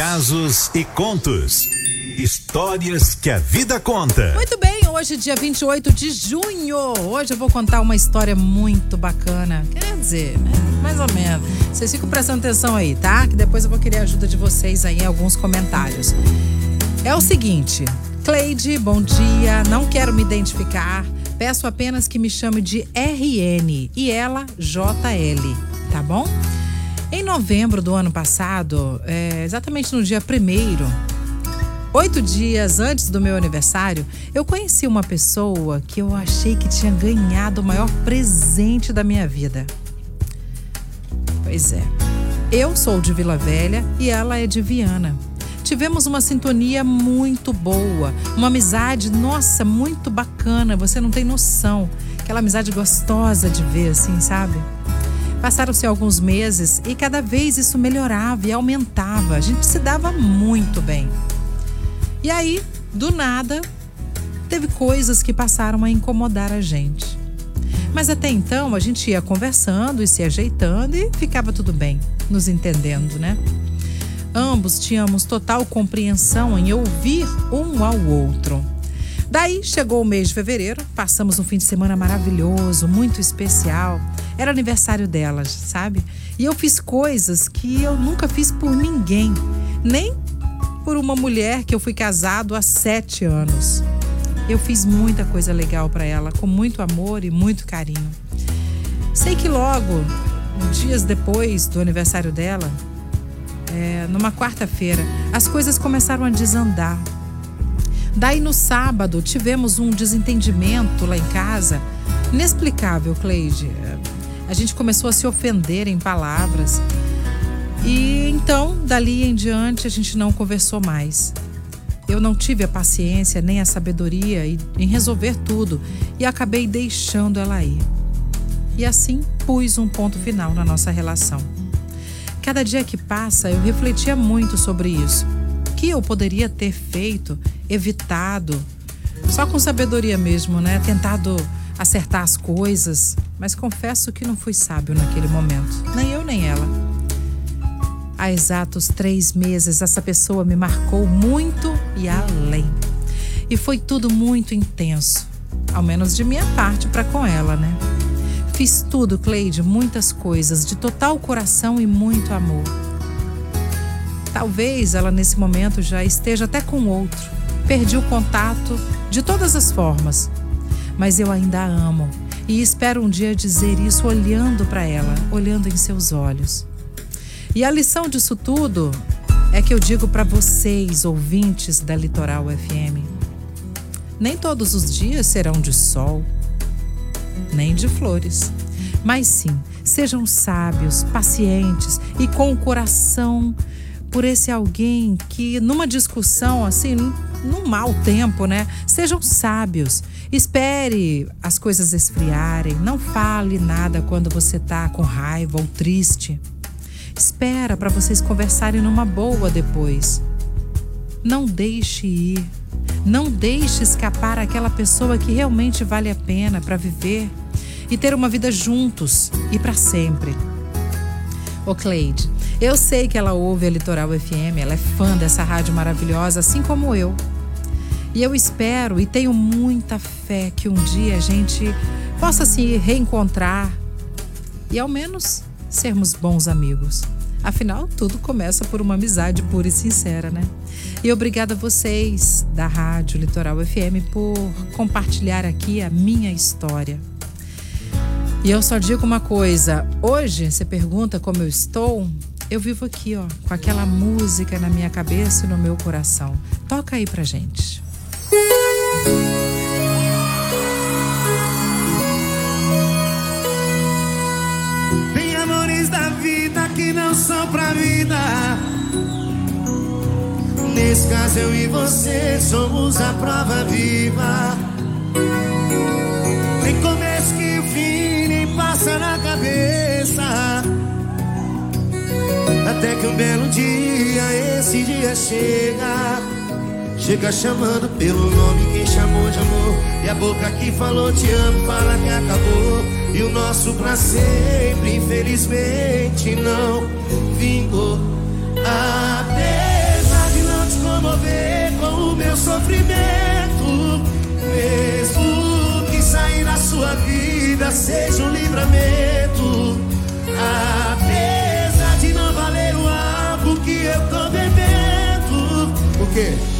casos e contos. Histórias que a vida conta. Muito bem, hoje, dia 28 de junho. Hoje eu vou contar uma história muito bacana. Quer dizer, né? mais ou menos. Vocês ficam prestando atenção aí, tá? Que depois eu vou querer a ajuda de vocês aí em alguns comentários. É o seguinte, Cleide, bom dia. Não quero me identificar. Peço apenas que me chame de RN e ela JL, tá bom? Em novembro do ano passado, é, exatamente no dia primeiro, oito dias antes do meu aniversário, eu conheci uma pessoa que eu achei que tinha ganhado o maior presente da minha vida. Pois é, eu sou de Vila Velha e ela é de Viana. Tivemos uma sintonia muito boa, uma amizade, nossa, muito bacana, você não tem noção. Aquela amizade gostosa de ver, assim, sabe? Passaram-se alguns meses e cada vez isso melhorava e aumentava. A gente se dava muito bem. E aí, do nada, teve coisas que passaram a incomodar a gente. Mas até então a gente ia conversando e se ajeitando e ficava tudo bem, nos entendendo, né? Ambos tínhamos total compreensão em ouvir um ao outro. Daí chegou o mês de fevereiro, passamos um fim de semana maravilhoso, muito especial. Era aniversário delas, sabe? E eu fiz coisas que eu nunca fiz por ninguém, nem por uma mulher que eu fui casado há sete anos. Eu fiz muita coisa legal para ela, com muito amor e muito carinho. Sei que logo, dias depois do aniversário dela, é, numa quarta-feira, as coisas começaram a desandar. Daí no sábado tivemos um desentendimento lá em casa, inexplicável, Cleide. A gente começou a se ofender em palavras. E então, dali em diante, a gente não conversou mais. Eu não tive a paciência nem a sabedoria em resolver tudo e acabei deixando ela ir. E assim pus um ponto final na nossa relação. Cada dia que passa, eu refletia muito sobre isso. O que eu poderia ter feito evitado, só com sabedoria mesmo, né? Tentado acertar as coisas, mas confesso que não fui sábio naquele momento, nem eu nem ela. Há exatos três meses, essa pessoa me marcou muito e além. E foi tudo muito intenso, ao menos de minha parte para com ela, né? Fiz tudo, Cleide, muitas coisas, de total coração e muito amor. Talvez ela nesse momento já esteja até com outro Perdi o contato de todas as formas, mas eu ainda a amo e espero um dia dizer isso olhando para ela, olhando em seus olhos. E a lição disso tudo é que eu digo para vocês, ouvintes da Litoral FM: nem todos os dias serão de sol, nem de flores, mas sim, sejam sábios, pacientes e com o coração por esse alguém que numa discussão assim num mau tempo, né? Sejam sábios. Espere as coisas esfriarem. Não fale nada quando você tá com raiva ou triste. Espera para vocês conversarem numa boa depois. Não deixe ir. Não deixe escapar aquela pessoa que realmente vale a pena para viver e ter uma vida juntos e para sempre. Ô Cleide, eu sei que ela ouve a Litoral FM, ela é fã dessa rádio maravilhosa, assim como eu. E eu espero e tenho muita fé que um dia a gente possa se reencontrar e ao menos sermos bons amigos. Afinal, tudo começa por uma amizade pura e sincera, né? E obrigada a vocês da Rádio Litoral FM por compartilhar aqui a minha história. E eu só digo uma coisa: hoje, você pergunta como eu estou, eu vivo aqui, ó, com aquela música na minha cabeça e no meu coração. Toca aí pra gente. Tem amores da vida que não são pra vida. Nesse caso, eu e você somos a prova viva. Até que um belo dia esse dia chega. Chega chamando pelo nome quem chamou de amor. E a boca que falou te amo fala que acabou. E o nosso pra sempre infelizmente não vingou. Apesar de não te comover com o meu sofrimento Mesmo que sair da sua vida seja um livramento. Quê?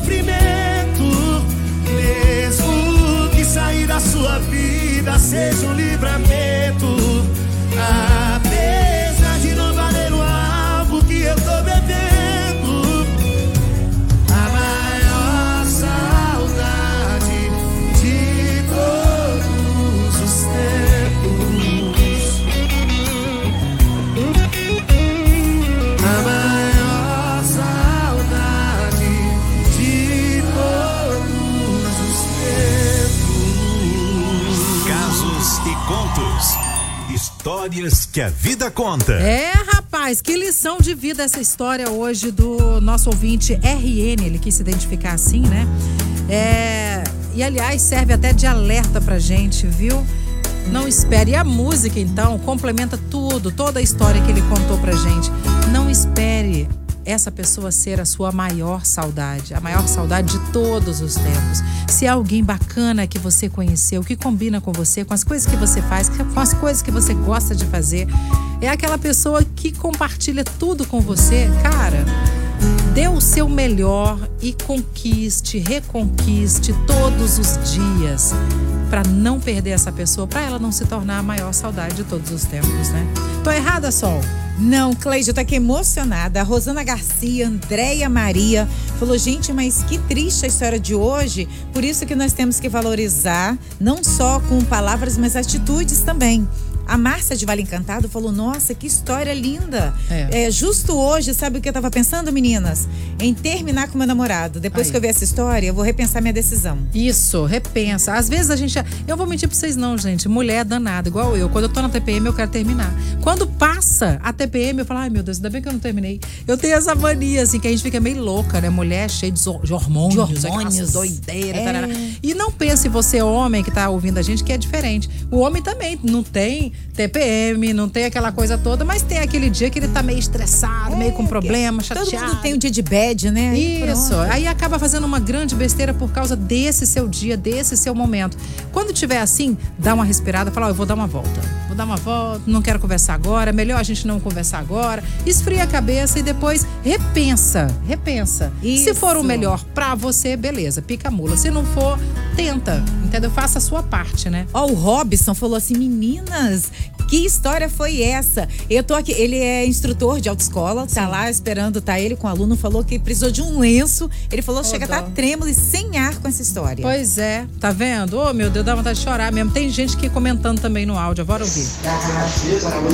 sofrimento, mesmo que sair da sua vida seja um livramento. Histórias que a vida conta. É, rapaz, que lição de vida essa história hoje do nosso ouvinte RN, ele quis se identificar assim, né? É, e aliás, serve até de alerta pra gente, viu? Não espere. E a música, então, complementa tudo, toda a história que ele contou pra gente. Não espere essa pessoa ser a sua maior saudade, a maior saudade de todos os tempos. Se é alguém bacana que você conheceu, que combina com você, com as coisas que você faz, com as coisas que você gosta de fazer, é aquela pessoa que compartilha tudo com você, cara. Dê o seu melhor e conquiste, reconquiste todos os dias para não perder essa pessoa, para ela não se tornar a maior saudade de todos os tempos, né? Tô errada, Sol? Não, Cleide, eu tô aqui emocionada. A Rosana Garcia, Andréia Maria, falou: gente, mas que triste a história de hoje. Por isso que nós temos que valorizar, não só com palavras, mas atitudes também. A Márcia de Vale Encantado falou: Nossa, que história linda. É. É, justo hoje, sabe o que eu tava pensando, meninas? Em terminar com meu namorado. Depois Aí. que eu ver essa história, eu vou repensar minha decisão. Isso, repensa. Às vezes a gente. Eu vou mentir pra vocês, não, gente. Mulher é danada, igual eu. Quando eu tô na TPM, eu quero terminar. Quando passa a TPM, eu falo, ai meu Deus, ainda bem que eu não terminei. Eu tenho essa mania, assim, que a gente fica meio louca, né? Mulher cheia de, hormônios, De hormônios. aquelas doideiras. É. E não pense você, homem, que tá ouvindo a gente, que é diferente. O homem também não tem TPM, não tem aquela coisa toda, mas tem aquele dia que ele tá meio estressado, meio com problema, chateado. Todo mundo tem um dia de bad, né? Aí Isso. Aí acaba fazendo uma grande besteira por causa desse seu dia, desse seu momento. Quando tiver assim, dá uma respirada, fala, ó, eu vou dar uma volta. Vou dar uma volta, não quero conversar agora, melhor a gente não conversar agora. Esfria a cabeça e depois repensa, repensa. Se for o Isso. melhor pra você, beleza, pica a mula. Se não for, tenta, entendeu? Faça a sua parte, né? Ó, o Robson falou assim: meninas, que história foi essa? Eu tô aqui, ele é instrutor de autoescola, tá lá esperando, tá ele com o aluno, falou que precisou de um lenço. Ele falou: chega, dó. tá trêmulo e sem ar com essa história. Pois é, tá vendo? Ô, meu Deus, dá vontade de chorar mesmo. Tem gente que comentando também no áudio, bora ouvir.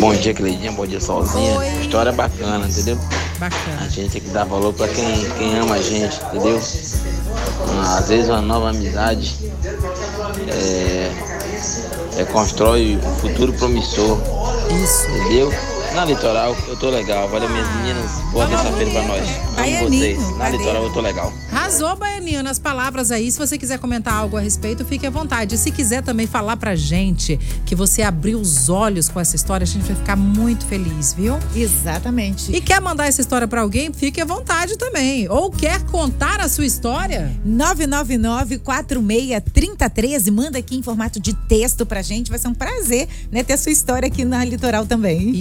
Bom dia, Cleidinha. Bom dia, sozinha. Oi. História bacana, entendeu? A Bacana. gente tem que dar valor pra quem, quem ama a gente, entendeu? Ah, Às vezes uma nova amizade é, é, constrói um futuro promissor, Isso. entendeu? Na litoral eu tô legal. Valeu, minhas meninas. Boa terça-feira pra nós. Amo vocês. Na litoral eu tô legal. Arrasou, Baianinho, nas palavras aí. Se você quiser comentar algo a respeito, fique à vontade. E se quiser também falar pra gente que você abriu os olhos com essa história, a gente vai ficar muito feliz, viu? Exatamente. E quer mandar essa história pra alguém, fique à vontade também. Ou quer contar a sua história? 999-46-3013. Manda aqui em formato de texto pra gente. Vai ser um prazer, né? Ter a sua história aqui na Litoral também.